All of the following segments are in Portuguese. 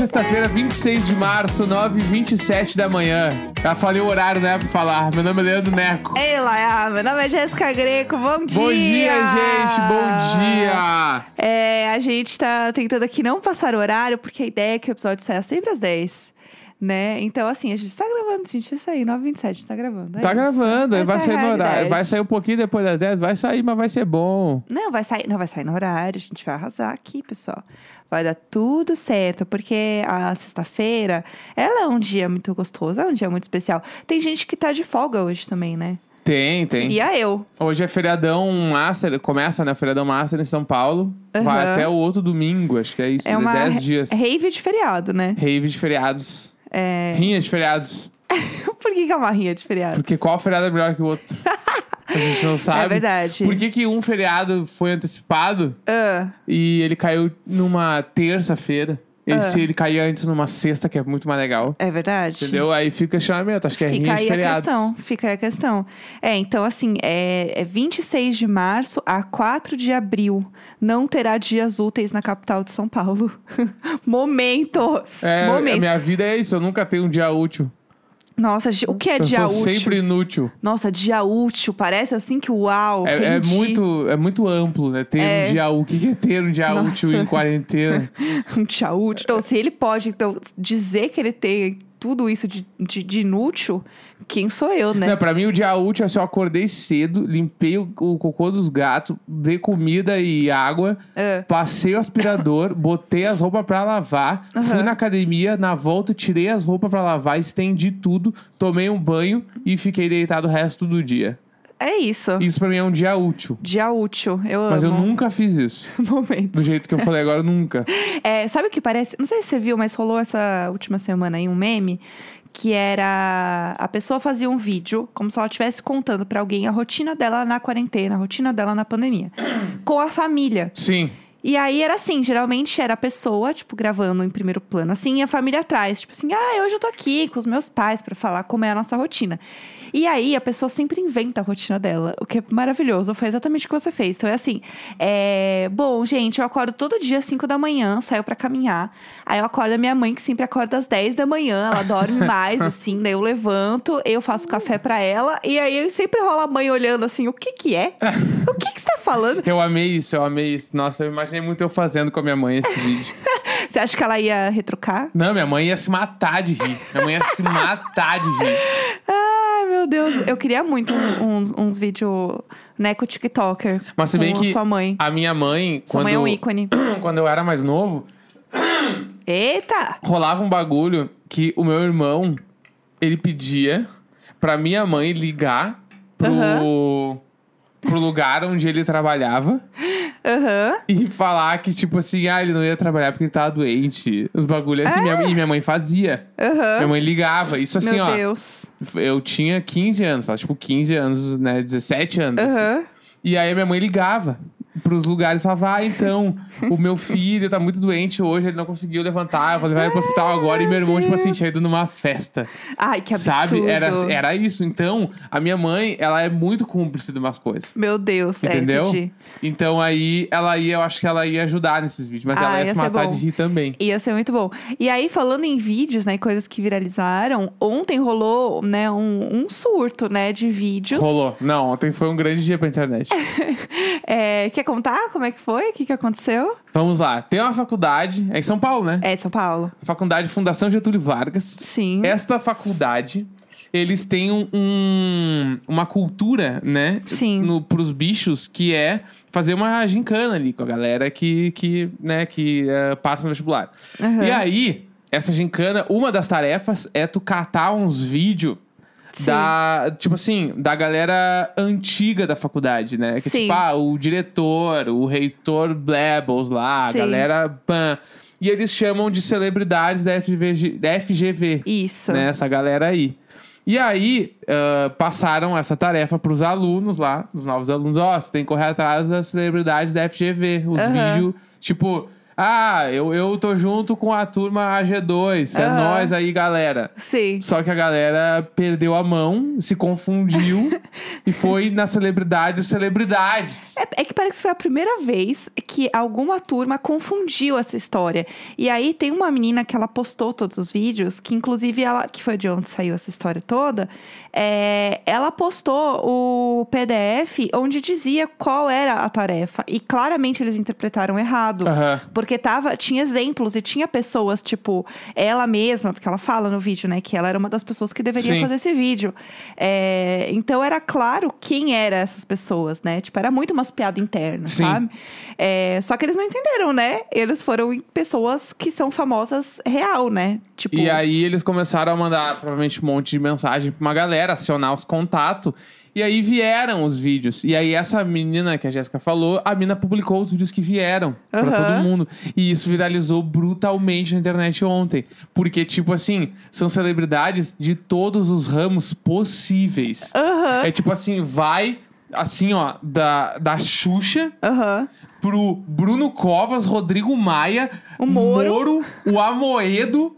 Sexta-feira, 26 de março, 9h27 da manhã. Já falei o horário, né, pra falar. Meu nome é Leandro Neco. Ei, Laia, meu nome é Jéssica Greco, bom dia! Bom dia, gente, bom dia! É, a gente tá tentando aqui não passar o horário, porque a ideia é que o episódio saia sempre às 10. Né? Então, assim, a gente tá gravando, a gente vai sair 9h27, a gente tá gravando. é Tá isso. gravando, Essa vai é sair no horário. Vai sair um pouquinho depois das 10, vai sair, mas vai ser bom. Não, vai sair, não vai sair no horário, a gente vai arrasar aqui, pessoal. Vai dar tudo certo, porque a sexta-feira, ela é um dia muito gostoso, é um dia muito especial. Tem gente que tá de folga hoje também, né? Tem, tem. Queria eu. Hoje é feriadão master, começa, né? Feriadão master em São Paulo. Vai Aham. até o outro domingo, acho que é isso, É uma 10 dias. rave de feriado, né? Rave de feriados. É... Rinha de feriados. Por que, que é uma rinha de feriado? Porque qual feriado é melhor que o outro? A gente não sabe. É verdade. Por que, que um feriado foi antecipado Ah, e ele caiu numa terça-feira? Esse Ah. ele caiu antes numa sexta, que é muito mais legal. é verdade? Entendeu? Aí fica o questionamento. Acho que é Fica aí a feriados. questão, fica aí a questão. É, então assim, é, é 26 de março a 4 de abril. Não terá dias úteis na capital de São Paulo. Momentos! É, a Momentos. minha vida é isso. Eu nunca tenho um dia útil. Nossa, o que é eu dia útil? sempre inútil. Nossa, dia útil, parece assim que uau, É, é muito, é muito amplo, né? Ter É. um dia útil. O que que é ter um dia Nossa. útil em quarentena? um dia útil. Então, se ele pode então, dizer que ele tem tudo isso de, de, de inútil, quem sou eu, né? Não, pra mim, o dia útil é assim, eu acordei cedo, limpei o, o cocô dos gatos, dei comida e água, É. passei o aspirador, botei as roupas pra lavar, fui Aham. na academia, na volta tirei as roupas pra lavar, estendi tudo, tomei um banho e fiquei deitado o resto do dia. É isso. Isso pra mim é um dia útil. Dia útil. Eu Mas eu amo. nunca fiz isso. Momentos. Do jeito que eu falei agora, nunca. É, sabe o que parece? Não sei se você viu, mas rolou essa última semana aí um meme que era a pessoa fazia um vídeo como se ela estivesse contando pra alguém a rotina dela na quarentena, a rotina dela na pandemia, com a família. Sim. E aí era assim, geralmente era a pessoa, tipo, gravando em primeiro plano, assim, e a família atrás, tipo assim, ah, hoje eu tô aqui com os meus pais pra falar como é a nossa rotina. E aí a pessoa sempre inventa a rotina dela, o que é maravilhoso, foi exatamente o que você fez. Então é assim, é... bom, gente, eu acordo todo dia às 5 da manhã, saio pra caminhar. Aí eu acordo a minha mãe, que sempre acorda às 10 da manhã, ela dorme mais, assim, daí eu levanto, eu faço café pra ela, e aí sempre rola a mãe olhando assim, o que que é? O que que você tá falando? Eu amei isso, eu amei isso. Nossa, eu imaginei muito eu fazendo com a minha mãe esse vídeo. Você acha que ela ia retrucar? Não, minha mãe ia se matar de rir. Minha mãe ia se matar de rir. Ai, meu Deus. Eu queria muito uns, uns vídeos, né, com o TikToker. Mas se bem com que sua mãe. a minha mãe, Sua quando, mãe é um ícone. quando eu era mais novo, Eita! rolava um bagulho que o meu irmão, ele pedia pra minha mãe ligar pro, pro lugar onde ele trabalhava Aham. e falar que, tipo assim, ah, ele não ia trabalhar porque ele tava doente. Os bagulhos assim, minha, e minha mãe fazia. Aham. Minha mãe ligava. Isso assim, meu ó. Deus. Eu tinha 15 anos, faz tipo 15 anos, né? 17 anos. assim. Aham. E aí a minha mãe ligava pros lugares falava: Ah, então, o meu filho tá muito doente hoje, ele não conseguiu levantar, eu vou levar ele pro hospital agora. E meu irmão, tipo assim, Deus. tinha ido numa festa. Ai, que absurdo. Sabe? Era, era isso. Então, a minha mãe, ela é muito cúmplice de umas coisas. Meu Deus, Entendeu? é, entendi. Então aí ela ia, eu acho que ela ia ajudar nesses vídeos, mas Ah, ela ia, ia se matar bom. de rir também. Ia ser muito bom. E aí, falando em vídeos, né, coisas que viralizaram, ontem rolou, né, um, um surto, né, de vídeos. Rolou. Não, ontem foi um grande dia pra internet. É, quer contar como é que foi? O que, que aconteceu? Vamos lá. Tem uma faculdade, é em São Paulo, né? É, São Paulo. Faculdade Fundação Getúlio Vargas. Sim. Esta faculdade, eles têm um, um- uma cultura, né? Sim. No, pros bichos, que é fazer uma gincana ali com a galera que, que, né, que eh, passa no vestibular. Aham. E aí, essa gincana, uma das tarefas é tu catar uns vídeos Sim. da, tipo assim, da galera antiga da faculdade, né? Que Sim. tipo, ah, o diretor, o reitor Blebels lá, a Sim. galera pan. E eles chamam de celebridades da FGV, da FGV Isso. né? Essa galera aí. E aí, ah, passaram essa tarefa pros alunos lá, os novos alunos. Ó, você tem que correr atrás das celebridades da FGV. Os Aham. vídeos, tipo, Ah, eu, eu tô junto com a turma AG2. É Aham. nós aí, galera. Sim. Só que a galera perdeu a mão, se confundiu e foi nas celebridades celebridades. É, é que parece que foi a primeira vez que alguma turma confundiu essa história. E aí tem uma menina que ela postou todos os vídeos, que inclusive ela, que foi de onde saiu essa história toda, é, ela postou o PDF onde dizia qual era a tarefa. E claramente eles interpretaram errado. Aham. Porque tava, tinha exemplos e tinha pessoas, tipo, ela mesma, porque ela fala no vídeo, né, que ela era uma das pessoas que deveria Sim. fazer esse vídeo. É, então era claro quem eram essas pessoas, né? Tipo, era muito umas piadas internas, Sim. sabe? É, só que eles não entenderam, né? Eles foram pessoas que são famosas real, né? Tipo, E aí eles começaram a mandar provavelmente um monte de mensagem pra uma galera, acionar os contatos. E aí vieram os vídeos. E aí essa menina que a Jéssica falou, a mina publicou os vídeos que vieram pra Aham. todo mundo. E isso viralizou brutalmente na internet ontem. Porque, tipo assim, são celebridades de todos os ramos possíveis. Aham, É tipo assim, vai assim, ó, da, da Xuxa aham. Pro Bruno Covas, Rodrigo Maia, O Moro. o Amoedo,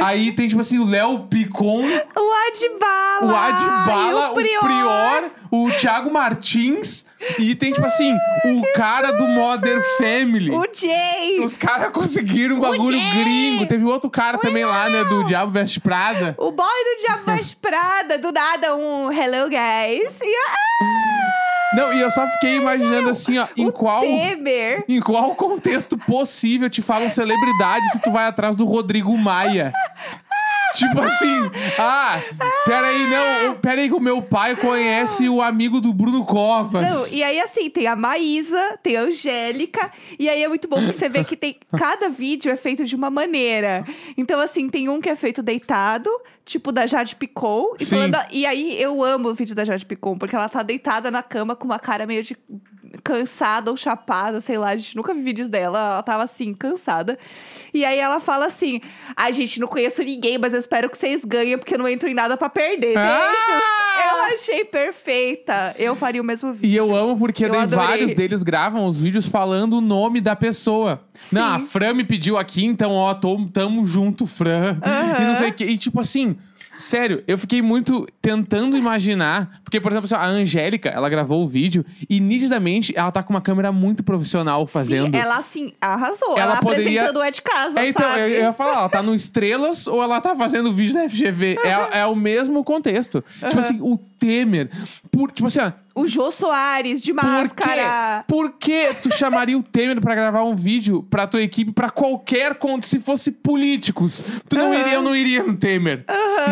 aí tem tipo assim o Léo Picon, O Adbala! o Adbala, e o Prior. o Thiago Martins e tem tipo assim o cara do Modern Family. O Jay! Os caras conseguiram um bagulho gringo. Teve outro cara também lá, né, do Diabo Veste Prada. O boy do Diabo Veste Prada, do nada um hello guys. E ah, Não, e eu só fiquei imaginando assim, ó, em o qual Temer. Em qual contexto possível te falam celebridade se tu vai atrás do Rodrigo Maia? Tipo assim, ah, peraí, não, peraí que o meu pai conhece o amigo do Bruno Covas. Não, e aí assim, tem a Maísa, tem a Angélica, e aí é muito bom que você vê que tem cada vídeo é feito de uma maneira. Então assim, tem um que é feito deitado, tipo da Jade Picon, e, Sim. falando- e aí eu amo o vídeo da Jade Picon, porque ela tá deitada na cama com uma cara meio de cansada ou chapada, sei lá, a gente nunca vi vídeos dela, ela tava assim, cansada. E aí ela fala assim: "Ai, gente, não conheço ninguém, mas eu espero que vocês ganhem porque eu não entro em nada pra perder". Ah! Eu achei perfeita. Eu faria o mesmo vídeo. E eu amo porque Eu daí adorei. vários deles gravam os vídeos falando o nome da pessoa. Sim. Não, a Fran me pediu aqui, então, ó, tô, tamo junto, Fran. E não sei o que. E tipo assim. Sério, eu fiquei muito tentando imaginar. Porque, por exemplo, assim, a Angélica, ela gravou o vídeo e nitidamente ela tá com uma câmera muito profissional fazendo. Sim, ela assim, arrasou. Ela Ela, poderia- apresentando o É de Casa, É, então, eu, eu ia falar, ela tá no Estrelas ou ela tá fazendo vídeo da FGV? É, é o mesmo contexto. Tipo assim, o Temer. Por, tipo assim, ó, O Jô Soares, de por máscara. Por que tu chamaria o Temer pra gravar um vídeo pra tua equipe, pra qualquer conta, se fosse políticos? Tu não Aham. iria, eu não iria no Temer.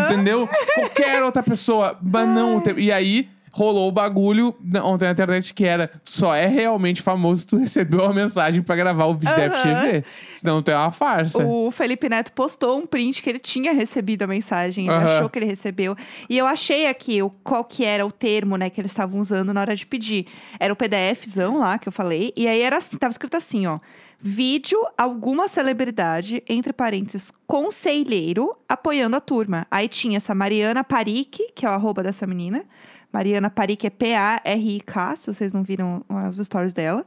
Entendeu? Qualquer outra pessoa. Mas não o Temer. E aí. Rolou o bagulho ontem na internet que era só é realmente famoso se tu recebeu uma mensagem pra gravar o vídeo da Aham. FGV. Senão tu é uma farsa. O Felipe Neto postou um print que ele tinha recebido a mensagem, ele Aham. achou que ele recebeu. E eu achei aqui o, qual que era o termo, né, que eles estavam usando na hora de pedir. Era o PDFzão lá que eu falei, e aí era assim, tava escrito assim, ó. Vídeo alguma celebridade, entre parênteses, conselheiro, apoiando a turma. Aí tinha essa Mariana Parik, que é o arroba dessa menina. Mariana Parik é P-A-R-I-K, se vocês não viram ah, os stories dela.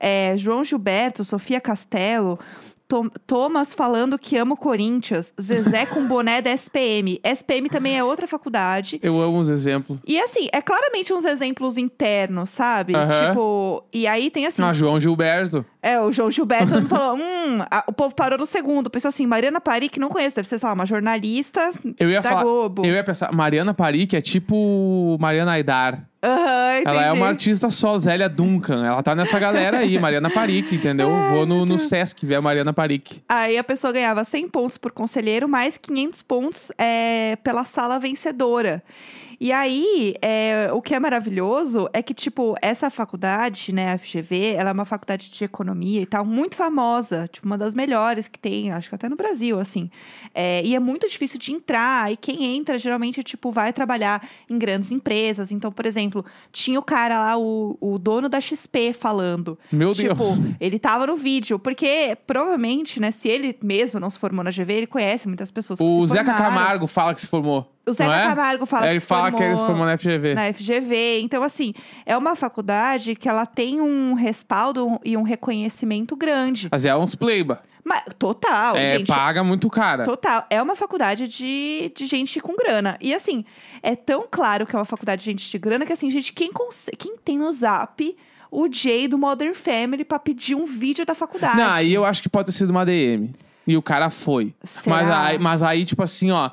É, João Gilberto, Sofia Castelo, Tom- Thomas falando que ama o Corinthians, Zezé com boné da SPM. SPM também é outra faculdade. Eu amo os exemplos. E assim, é claramente uns exemplos internos, sabe? Tipo, e aí tem assim. Ah, João Gilberto. É, o João Gilberto falou: hum, a- o povo parou no segundo. Pensou assim, Mariana Pari, que não conheço, deve ser, sei lá, uma jornalista Eu ia da falar. Globo. Eu ia pensar, Mariana Pari, que é tipo Mariana Aidar. Aham, entendi. Ela é uma artista só, Zélia Duncan. Ela tá nessa galera aí, Mariana Parik, entendeu? Vou no, no Sesc ver a Mariana Parik. Aí a pessoa ganhava 100 pontos por conselheiro, mais 500 pontos é, pela sala vencedora. E aí, é, o que é maravilhoso é que, tipo, essa faculdade, né, a FGV, ela é uma faculdade de economia e tal, muito famosa, tipo, uma das melhores que tem, acho que até no Brasil, assim. É, e é muito difícil de entrar, e quem entra, geralmente, tipo, vai trabalhar em grandes empresas. Então, por exemplo, tinha o cara lá, o, o dono da XP, falando. Meu Tipo, Deus. ele tava no vídeo, porque provavelmente, né, se ele mesmo não se formou na GV, ele conhece muitas pessoas que O se Zeca formaram. Camargo fala que se formou. O Zeca Não é? Camargo fala É, que ele se fala que ele se formou formou na FGV. na FGV. Então, assim, é uma faculdade que ela tem um respaldo e um reconhecimento grande. Mas é uns pleiba. Mas, total, é, gente. paga muito cara. Total. É uma faculdade de, de gente com grana. E assim, é tão claro que é uma faculdade de gente de grana que assim, gente, quem, quem tem no zap o Jay do Modern Family pra pedir um vídeo da faculdade? Não, aí eu acho que pode ter sido uma DM. E o cara foi. Será? Mas aí, mas aí, tipo assim, ó.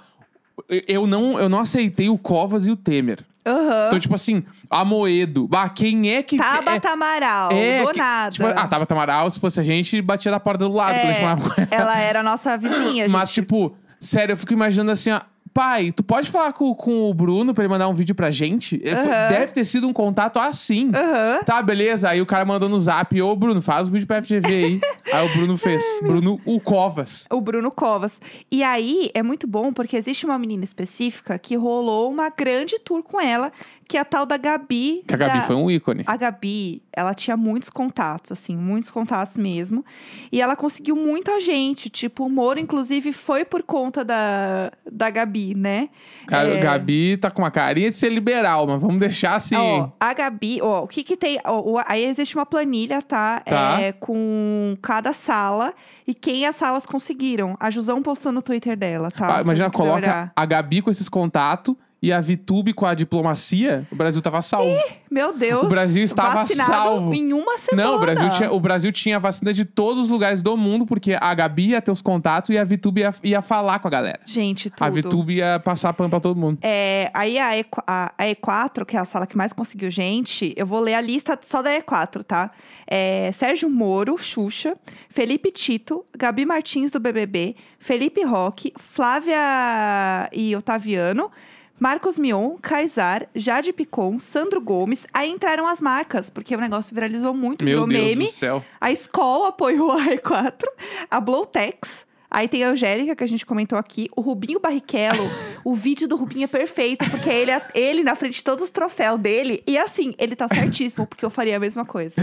Eu não, eu não aceitei o Covas e o Temer. Aham. Então, tipo assim, a Moedo. Bah, quem é que. Tabata Amaral, é, do que- nada. Tipo, ah, Tabata Amaral, se fosse a gente, batia na porta do lado. a É, ela. ela era a nossa vizinha, Mas, gente. tipo, sério, eu fico imaginando assim, ó. Pai, tu pode falar com, com o Bruno pra ele mandar um vídeo pra gente? Aham. Deve ter sido um contato assim. Aham. Tá, beleza. Aí o cara mandou no zap, ô Bruno, faz o vídeo pra FGV aí. aí o Bruno fez. Bruno, o Covas. O Bruno Covas. E aí é muito bom porque existe uma menina específica que rolou uma grande tour com ela, que é a tal da Gabi. Que a Gabi da- foi um ícone. A Gabi, ela tinha muitos contatos, assim, muitos contatos mesmo. E ela conseguiu muita gente. Tipo, o Moro, inclusive, foi por conta da, da Gabi, né? A É, Gabi tá com uma carinha de ser liberal, mas vamos deixar assim. Ó, a Gabi, ó, o que que tem? ó, aí existe uma planilha, tá? Tá. É, com cada sala e quem as salas conseguiram. A Jusão postou no Twitter dela, tá? Ah, imagina, coloca olhar. a Gabi com esses contatos e a Vitube com a diplomacia, o Brasil tava salvo. Meu Deus. O Brasil estava vacinado salvo. em uma semana. Não, o Brasil, tinha, o Brasil tinha vacina de todos os lugares do mundo, porque a Gabi ia ter os contatos e a Vitube ia, ia falar com a galera. Gente, tudo. A Vitube ia passar pano pra todo mundo. É, aí a, E, a, a E4, que é a sala que mais conseguiu gente, eu vou ler a lista só da E4, tá? É, Sérgio Moro, Xuxa, Felipe Tito, Gabi Martins do BBB, Felipe Roque, Flávia e Otaviano, Marcos Mion, Kaysar, Jade Picon, Sandro Gomes. Aí entraram as marcas, porque o negócio viralizou muito, Meu virou Deus meme. do céu. A escola apoiou a E4, a Blowtex. Aí tem a Angélica, que a gente comentou aqui. O Rubinho Barrichello. o vídeo do Rubinho é perfeito, porque ele, ele na frente de todos os troféus dele. E assim, ele tá certíssimo, porque eu faria a mesma coisa.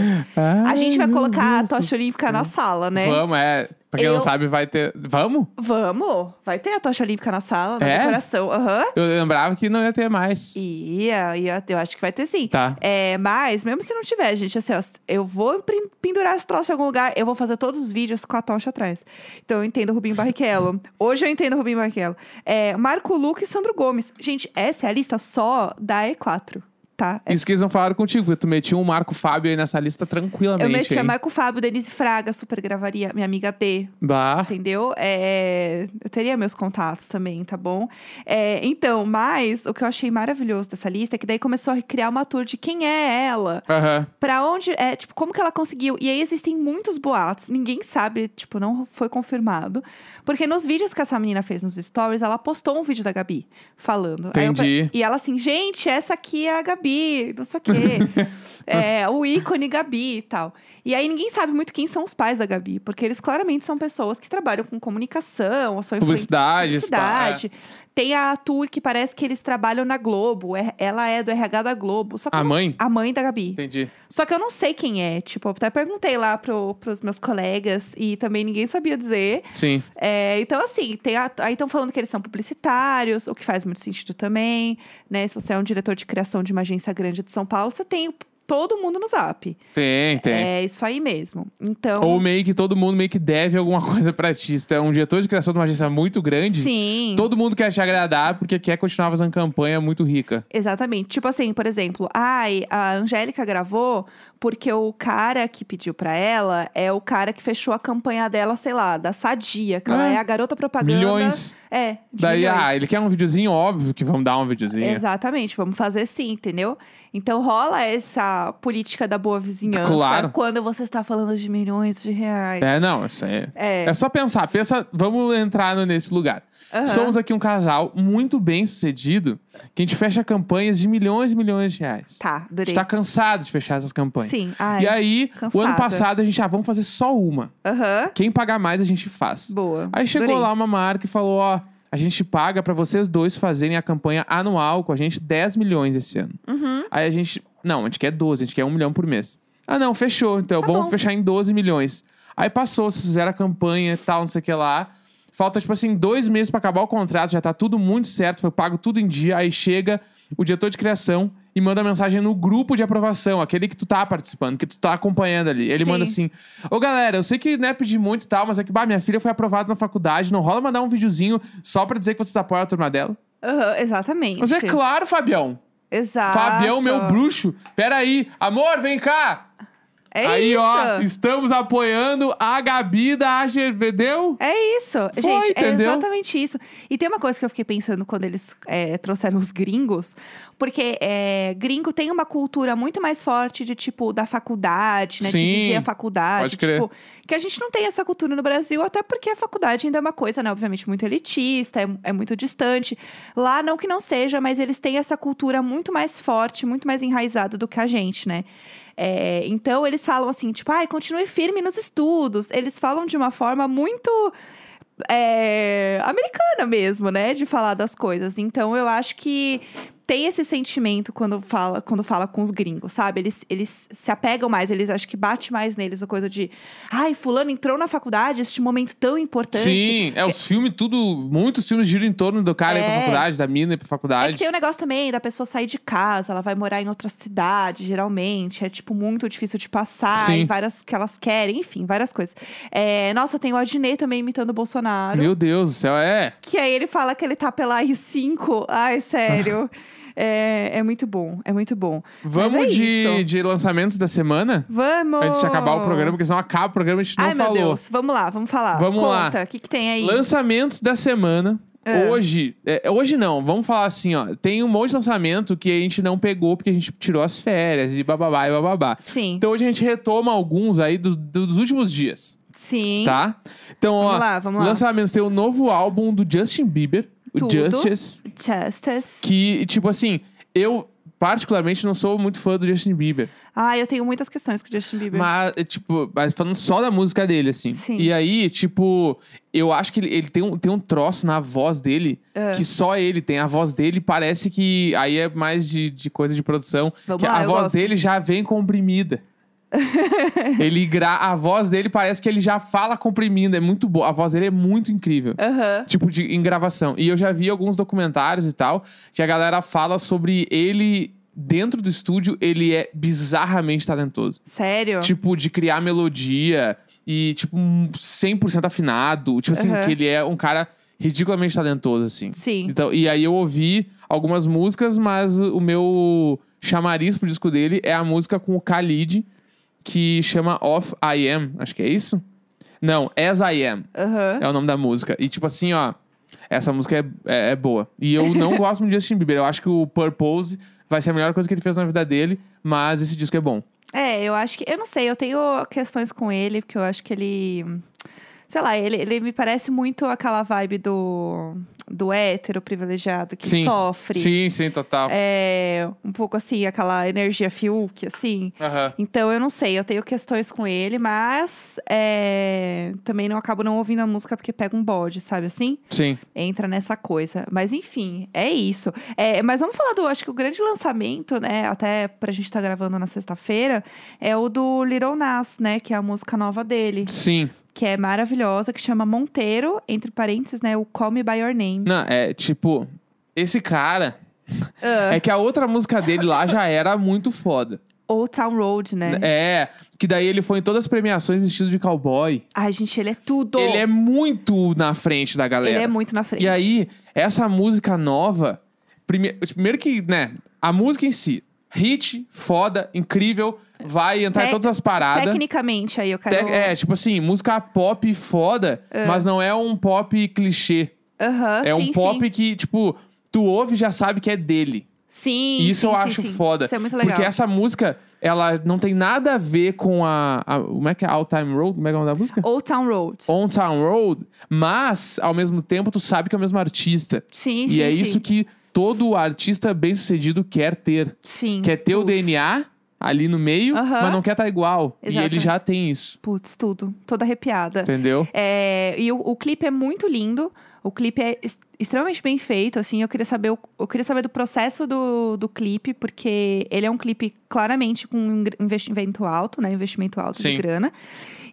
A gente vai Ai, colocar a Deus tocha do olímpica na sala, né? Vamos, é. Pra quem não Eu- sabe, vai ter. Vamos? Vamos! Vai ter a tocha olímpica na sala, na É? decoração. Aham. Eu lembrava que não ia ter mais. Ia, ia, eu acho que vai ter sim. Tá. É, mas, mesmo se não tiver, gente, assim, ó, eu vou pendurar esse troço em algum lugar, eu vou fazer todos os vídeos com a tocha atrás. Então, eu entendo o Rubinho Barrichello. Hoje eu entendo Rubinho Barrichello. É, Marco Luque e Sandro Gomes. Gente, essa é a lista só da E4, tá? É Isso que eles não falaram contigo, porque tu metia um Marco Fábio aí nessa lista tranquilamente. eu metia hein? Marco Fábio, Denise Fraga, super gravaria, minha amiga D, Bah. entendeu? É, eu teria meus contatos também, tá bom? É, então, mas o que eu achei maravilhoso dessa lista é que daí começou a criar uma tour de quem é ela, Aham. Pra onde, é, tipo, como que ela conseguiu? E aí existem muitos boatos, ninguém sabe, tipo, não foi confirmado. Porque nos vídeos que essa menina fez nos stories, ela postou um vídeo da Gabi falando. Eu Entendi. pe- e ela assim, gente, essa aqui é a Gabi, não sei o quê. é, o ícone Gabi e tal. E aí ninguém sabe muito quem são os pais da Gabi, porque eles claramente são pessoas que trabalham com comunicação, ou são Publicidade, publicidade. Tem a Tour que parece que eles trabalham na Globo. é- Ela é do RH da Globo. Só A mãe? A mãe da Gabi. Entendi. Só que eu não sei quem é. Tipo, até perguntei lá pro, pros meus colegas e também ninguém sabia dizer. Sim. É, então, assim, tem a- aí estão falando que eles são publicitários, o que faz muito sentido também. Né? Se você é um diretor de criação de uma agência grande de São Paulo, você tem todo mundo no zap. Tem, tem. É isso aí mesmo. Então. Ou meio que todo mundo meio que deve alguma coisa pra ti. Se tu é um diretor de criação de uma agência muito grande, Sim. todo mundo quer te agradar porque quer continuar fazendo campanha muito rica. Exatamente. Tipo assim, por exemplo, ai, a Angélica gravou porque o cara que pediu pra ela é o cara que fechou a campanha dela, sei lá, da Sadia, que ela Ah, é a garota propaganda. Milhões. É, de Daí, milhões. ah, ele quer um videozinho, óbvio que vamos dar um videozinho. Exatamente, vamos fazer sim, entendeu? Então rola essa política da boa vizinhança Claro. quando você está falando de milhões de reais. É, não, isso aí. É. É só pensar, pensa, vamos entrar nesse lugar. Aham. Somos aqui um casal muito bem sucedido que a gente fecha campanhas de milhões e milhões de reais. Tá, A adorei. gente tá cansado de fechar essas campanhas. Sim, ai, E aí, o ano cansada. passado, a gente, ah, vamos fazer só uma. Aham, Quem pagar mais, a gente faz. boa. Aí chegou adorei. lá uma marca e falou: ó, a gente paga pra vocês dois fazerem a campanha anual com a gente 10 milhões esse ano. Uhum. Aí a gente. Não, a gente quer 12, a gente quer 1 milhão por mês. Ah, não, fechou. Então Tá vamos bom. fechar em 12 milhões. Aí passou, vocês fizeram a campanha e tal, não sei o que lá. Falta, tipo assim, dois meses pra acabar o contrato, já tá tudo muito certo, foi pago tudo em dia. Aí chega o diretor de criação e manda mensagem no grupo de aprovação, aquele que tu tá participando, que tu tá acompanhando ali. Ele Sim. manda assim: Ô galera, eu sei que não é pedir muito e tal, mas é que, bah, minha filha foi aprovada na faculdade, não rola mandar um videozinho só pra dizer que vocês apoiam a turma dela? Aham, exatamente. Mas é claro, Fabião. Exato. Fabião, meu bruxo. Peraí, amor, vem cá. É Aí, isso. ó, estamos apoiando a Gabi da AGVDeu? É isso. Foi, Gente, entendeu? é exatamente isso. E tem uma coisa que eu fiquei pensando quando eles é, trouxeram os gringos, porque é, gringo tem uma cultura muito mais forte de, tipo, da faculdade, né? Sim, de viver a faculdade. pode crer. Tipo, que a gente não tem essa cultura no Brasil, até porque a faculdade ainda é uma coisa, né? Obviamente, muito elitista, é, é muito distante. Lá, não que não seja, mas eles têm essa cultura muito mais forte, muito mais enraizada do que a gente, né? É, então, eles falam assim, tipo, ai, continue firme nos estudos. Eles falam de uma forma muito é, americana mesmo, né? De falar das coisas. Então, eu acho que tem esse sentimento quando fala, quando fala com os gringos, sabe? Eles, eles se apegam mais, eles acho que bate mais neles a coisa de ai, fulano entrou na faculdade, este momento tão importante. Sim, é os filmes, tudo. Muitos filmes giram em torno do cara ir pra É. faculdade, da mina ir pra É faculdade. que tem o negócio também da pessoa sair de casa, ela vai morar em outra cidade, geralmente. É, tipo, muito difícil de passar, Sim. várias que elas querem, enfim, várias coisas. É, nossa, tem o Adnet também imitando o Bolsonaro. Meu Deus do céu, é. Que aí ele fala que ele tá pela R5. Ai, sério. é, é muito bom, é muito bom. Vamos é de, de lançamentos da semana? Vamos! Antes de acabar o programa, porque senão acaba o programa e a gente não Ai, meu falou. Deus. Vamos lá, vamos falar. Vamos lá. Conta, o que, que tem aí? Lançamentos da semana. É. Hoje, é, hoje não, vamos falar assim, ó. Tem um monte de lançamento que a gente não pegou porque a gente tirou as férias e bababá e bababá. Sim, Então hoje a gente retoma alguns aí dos, dos últimos dias, sim. tá? Então, ó, Vamos lá, vamos lá. lançamentos tem o novo álbum do Justin Bieber, o Tudo. Justice, Justice. que, tipo assim, eu particularmente não sou muito fã do Justin Bieber. Ah, eu tenho muitas questões com o Justin Bieber. Mas, é, tipo, mas falando só da música dele, assim. Sim. E aí, tipo, eu acho que ele, ele tem, um, tem um troço na voz dele É. que só ele tem. A voz dele parece que. Aí é mais de, de coisa de produção. Vamos que lá, a voz gosto. dele já vem comprimida. ele gra... A voz dele parece que ele já fala comprimindo. É muito boa. A voz dele é muito incrível. Aham. Tipo, de, em gravação. E eu já vi alguns documentários e tal, que a galera fala sobre ele. Dentro do estúdio, ele é bizarramente talentoso. Sério? Tipo, de criar melodia e, tipo, um 100% afinado. Tipo assim, Aham. que ele é um cara ridiculamente talentoso, assim. Sim. Então, e aí eu ouvi algumas músicas, mas o meu chamariz pro disco dele é a música com o Khalid, que chama Off I Am. Acho que é isso? Não, As I Am Aham. é o nome da música. E tipo assim, ó, essa música é, é, é boa. E eu não gosto muito de Justin Bieber. Eu acho que o Purpose vai ser a melhor coisa que ele fez na vida dele, mas esse disco é bom. É, eu acho que. Eu não sei, eu tenho questões com ele, porque eu acho que ele. Sei lá, ele, ele me parece muito aquela vibe do, do hétero privilegiado que Sim. sofre. Sim, sim, total. É, um pouco assim, aquela energia Fiuk, assim. Aham. Então, eu não sei, eu tenho questões com ele, mas é, também não acabo não ouvindo a música porque pega um bode, sabe assim? Sim. Entra nessa coisa. Mas enfim, é isso. É, mas vamos falar do, acho que o grande lançamento, né, até pra gente estar gravando na sexta-feira, é o do Little Nas, né, que é a música nova dele, Sim. Que é maravilhosa, que chama Monteiro, entre parênteses, né, o Call Me By Your Name. Não, é tipo, esse cara. Ah, É que a outra música dele lá já era muito foda. Old Town Road, né? É, que daí ele foi em todas as premiações vestido de cowboy. Ai, gente, ele é tudo. Ele é muito na frente da galera. Ele é muito na frente. E aí, essa música nova, prime... primeiro que, né, a música em si, hit, foda, incrível, vai entrar em Tec- todas as paradas. Tecnicamente, aí eu quero... Te- É, tipo assim, música pop foda, mas não é um pop clichê. É um sim, pop sim. que, tipo, tu ouve e já sabe que é dele. Sim, E isso sim, eu acho foda. Isso é muito legal. Porque essa música, ela não tem nada a ver com a. a- como é que é? All Time Road? Como é que é o nome da música? Old Town Road. On Town Road, mas, ao mesmo tempo, tu sabe que é o mesmo artista. Sim, e sim, é sim. isso que todo artista bem-sucedido quer ter. Sim. Quer ter o Putz. DNA ali no meio, mas não quer estar igual. E Exato. ele já tem isso. Putz, tudo. Toda arrepiada. Entendeu? É, e o, o clipe é muito lindo, O clipe é extremamente bem feito, assim. Eu queria saber, eu queria saber do processo do, do clipe, porque ele é um clipe claramente com um investimento alto, né? Investimento alto Sim. de grana.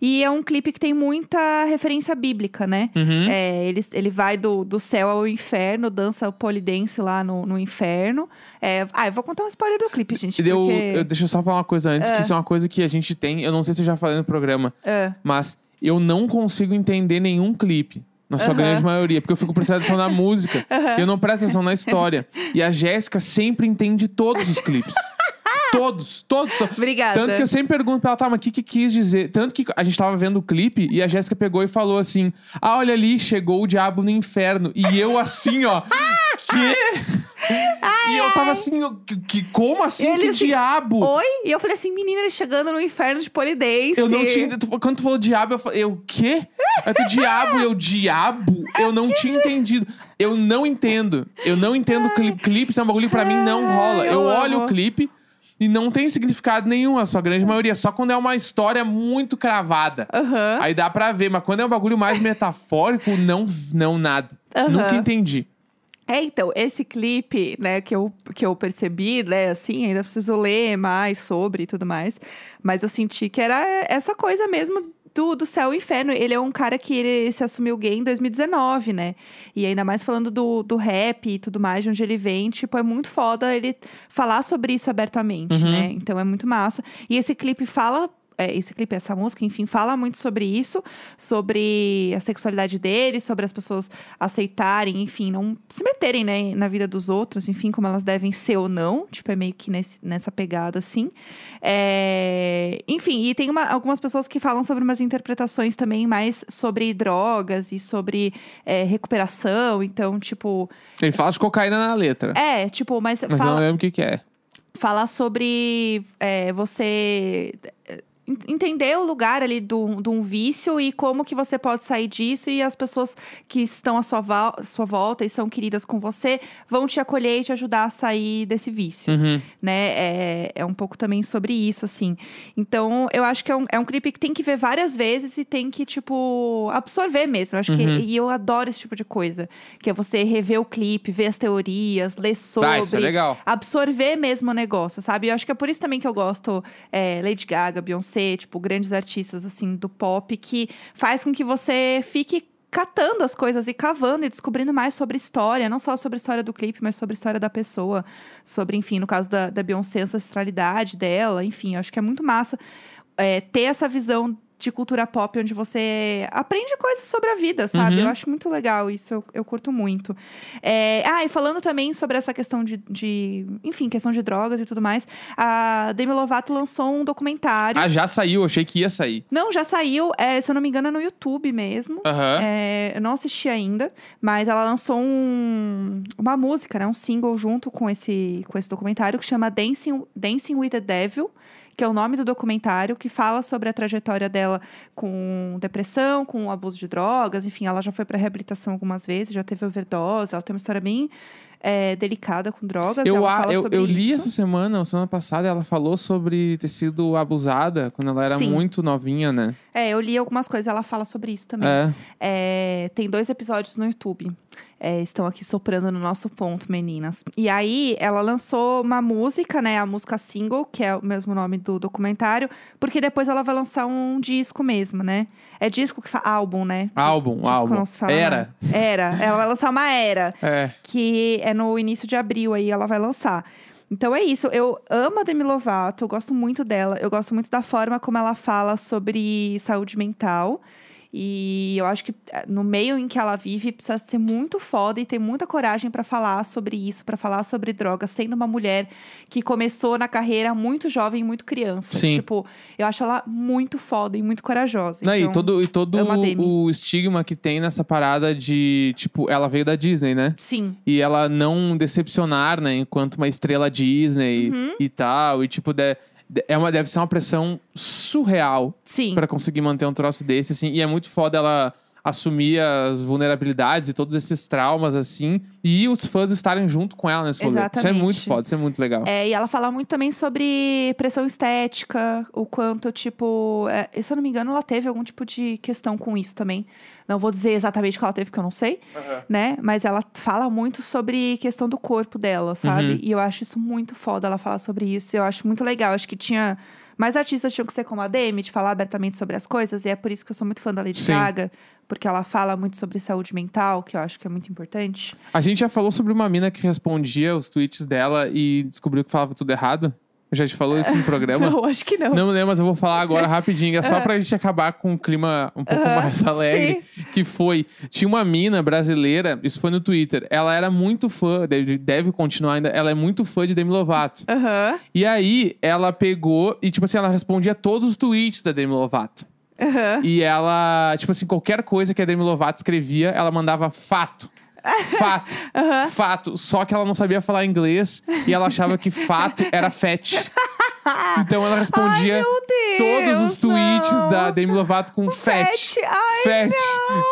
E é um clipe que tem muita referência bíblica, né? Uhum. É, ele, ele vai do, do céu ao inferno, dança o polidense lá no, no inferno. É, ah, eu vou contar um spoiler do clipe, gente. Porque... eu, deixa eu só falar uma coisa antes, que É. isso é uma coisa que a gente tem. Eu não sei se eu já falei no programa, É. mas eu não consigo entender nenhum clipe. Na sua Aham. grande maioria, porque eu fico prestando atenção na música. e Eu não presto atenção na história. E a Jéssica sempre entende todos os clipes. todos, todos. Obrigada. Tanto que eu sempre pergunto pra ela, tá, mas o que que quis dizer? Tanto que a gente tava vendo o clipe e a Jéssica pegou e falou assim: Ah, olha ali, chegou o diabo no inferno. E eu assim, ó. Quê? e eu tava assim, que, que- como assim? Ele que assim, diabo? Oi? E eu falei assim, menina, ele chegando no inferno de polidense. Eu não tinha. tu- Quando tu falou diabo, eu falei, eu o quê? Aí tu, diabo, eu diabo? Eu não tinha entendido. Eu não entendo. Eu não entendo cli clipe, isso é um bagulho que pra mim não rola. Ai, Eu, eu olho amo. o clipe e não tem significado nenhum, a sua grande maioria. Só quando é uma história muito cravada. Aham. Aí dá pra ver, mas quando é um bagulho mais metafórico, não, não nada. Aham. Nunca entendi. É, então, esse clipe, né, que eu, que eu percebi, né, assim, ainda preciso ler mais sobre e tudo mais. Mas eu senti que era essa coisa mesmo do, do céu e inferno. Ele é um cara que ele se assumiu gay em 2019, né? E ainda mais falando do, do rap e tudo mais, de onde ele vem, tipo, é muito foda ele falar sobre isso abertamente, Uhum. né? Então é muito massa. E esse clipe fala. É, esse clipe, essa música, enfim, fala muito sobre isso, sobre a sexualidade dele, sobre as pessoas aceitarem, enfim, não se meterem, né, na vida dos outros, enfim, como elas devem ser ou não. Tipo, é meio que nesse- nessa pegada, assim. É, Enfim, e tem uma- algumas pessoas que falam sobre umas interpretações também mais sobre drogas e sobre é, recuperação. Então, tipo, Ele fala de cocaína na letra. é, tipo, mas, Mas eu fala, não lembro o que, que é. falar sobre é, você entender o lugar ali do- de um vício e como que você pode sair disso e as pessoas que estão à sua, sua volta e são queridas com você vão te acolher e te ajudar a sair desse vício, Uhum. né? É, é um pouco também sobre isso, assim. Então, eu acho que é um, é um clipe que tem que ver várias vezes e tem que, tipo, absorver mesmo. Eu acho Uhum. que, e eu adoro esse tipo de coisa. Que é você rever o clipe, ver as teorias, ler sobre Tá, isso é legal. absorver mesmo o negócio, sabe? Eu acho que é por isso também que eu gosto é, Lady Gaga, Beyoncé, tipo, grandes artistas, assim, do pop, que faz com que você fique catando as coisas e cavando e descobrindo mais sobre história, não só sobre a história do clipe, mas sobre a história da pessoa, sobre, enfim, no caso da, da Beyoncé, a ancestralidade dela, enfim, acho que é muito massa é, ter essa visão de cultura pop onde você aprende coisas sobre a vida, sabe? Uhum. Eu acho muito legal isso, eu, eu curto muito. É, ah, e falando também sobre essa questão de, de, enfim, questão de drogas e tudo mais, a Demi Lovato lançou um documentário. Ah, já saiu, achei que ia sair. Não, já saiu, é, se eu não me engano, é no YouTube mesmo. Aham. É, eu não assisti ainda, mas ela lançou um- uma música, né, um single junto com esse, com esse documentário que chama Dancing, Dancing with the Devil, que é o nome do documentário, que fala sobre a trajetória dela com depressão, com abuso de drogas, enfim, ela já foi para reabilitação algumas vezes, já teve overdose, ela tem uma história bem é, delicada com drogas. Eu, ela a- fala eu, eu li isso. essa semana, semana passada, ela falou sobre ter sido abusada quando ela era Sim. muito novinha, né? É, eu li algumas coisas, ela fala sobre isso também. É. É, tem dois episódios no YouTube. É, estão aqui soprando no nosso ponto, meninas. E aí, ela lançou uma música, né? A música single, que é o mesmo nome do documentário, porque depois ela vai lançar um disco mesmo, né? É disco que fala álbum, né? Álbum, Disco álbum. não se fala Era. mais. Era. Ela vai lançar uma era, É. que é no início de abril aí ela vai lançar. Então é isso, eu amo a Demi Lovato, eu gosto muito dela, eu gosto muito da forma como ela fala sobre saúde mental. E eu acho que eh, no meio em que ela vive precisa ser muito foda e ter muita coragem pra falar sobre isso, pra falar sobre drogas, sendo uma mulher que começou na carreira muito jovem, muito criança. Sim. Tipo, eu acho ela muito foda e muito corajosa. Não, Então, e todo, e todo o estigma que tem nessa parada de, tipo, ela veio da Disney, né? Sim, E ela não decepcionar, né? Enquanto uma estrela Disney Uhum. e tal. E, tipo, de- é uma, deve ser uma pressão surreal sim. pra conseguir manter um troço desse, assim. E é muito foda ela assumir as vulnerabilidades e todos esses traumas, assim. E os fãs estarem junto com ela nesse rolê. Isso é muito foda, isso é muito legal. É, e ela fala muito também sobre pressão estética, o quanto, tipo. é, se eu não me engano, ela teve algum tipo de questão com isso também. Não vou dizer exatamente o que ela teve, porque eu não sei, né? Mas ela fala muito sobre questão do corpo dela, sabe? Uhum. E eu acho isso muito foda ela falar sobre isso. Eu acho muito legal. Acho que tinha. Mais artistas tinham que ser como a Demi, de falar abertamente sobre as coisas, e é por isso que eu sou muito fã da Lady Sim. Gaga, porque ela fala muito sobre saúde mental, que eu acho que é muito importante. A gente já falou sobre uma mina que respondia os tweets dela e descobriu que falava tudo errado. Já te falou isso no programa? Não, acho que não. Não lembro, mas eu vou falar agora rapidinho. É só pra gente acabar com um clima um pouco mais alegre. Que foi. Tinha uma mina brasileira, isso foi no Twitter. Ela era muito fã, deve, deve continuar ainda. Ela é muito fã de Demi Lovato. Aham, E aí, ela pegou e, tipo assim, ela respondia todos os tweets da Demi Lovato. aham. E ela, tipo assim, qualquer coisa que a Demi Lovato escrevia, ela mandava fato. Fato, fato. Só que ela não sabia falar inglês e ela achava que fato era fat. Então ela respondia Ai, Deus, todos os tweets não. da Demi Lovato com fat. Fat, ai, Fat,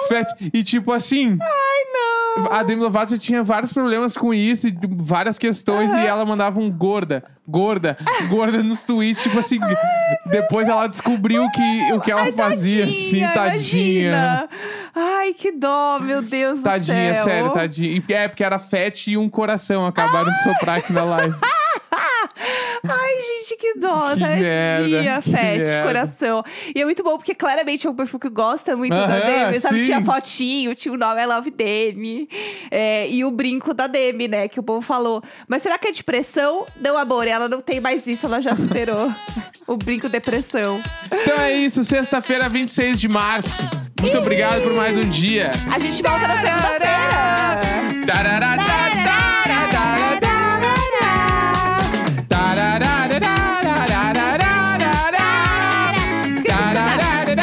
fat. E tipo assim, Ai, não. a Demi Lovato já tinha vários problemas com isso, e várias questões, e ela mandava um gorda, gorda, gorda nos tweets, tipo assim. depois ela descobriu que o que ela Ai, fazia, assim, tadinha. imagina. Ai, que dó, meu Deus Tadinha, do céu. sério, tadinha. É, porque era fat e um coração. Acabaram de soprar aqui na live. Ai, gente, que dó, Que tadinha, merda, Fete, merda. coração. E é muito bom, porque claramente é um perfil que gosta muito da Demi, sabe? sim. Tinha fotinho, tinha o nome I Love Demi. é, e o brinco da Demi, né? Que o povo falou. Mas será que é depressão? Não, amor, ela não tem mais isso, ela já superou. o brinco depressão. Então é isso, sexta-feira, 26 de março. Muito obrigado por mais um dia. A gente volta na segunda-feira. Tarará,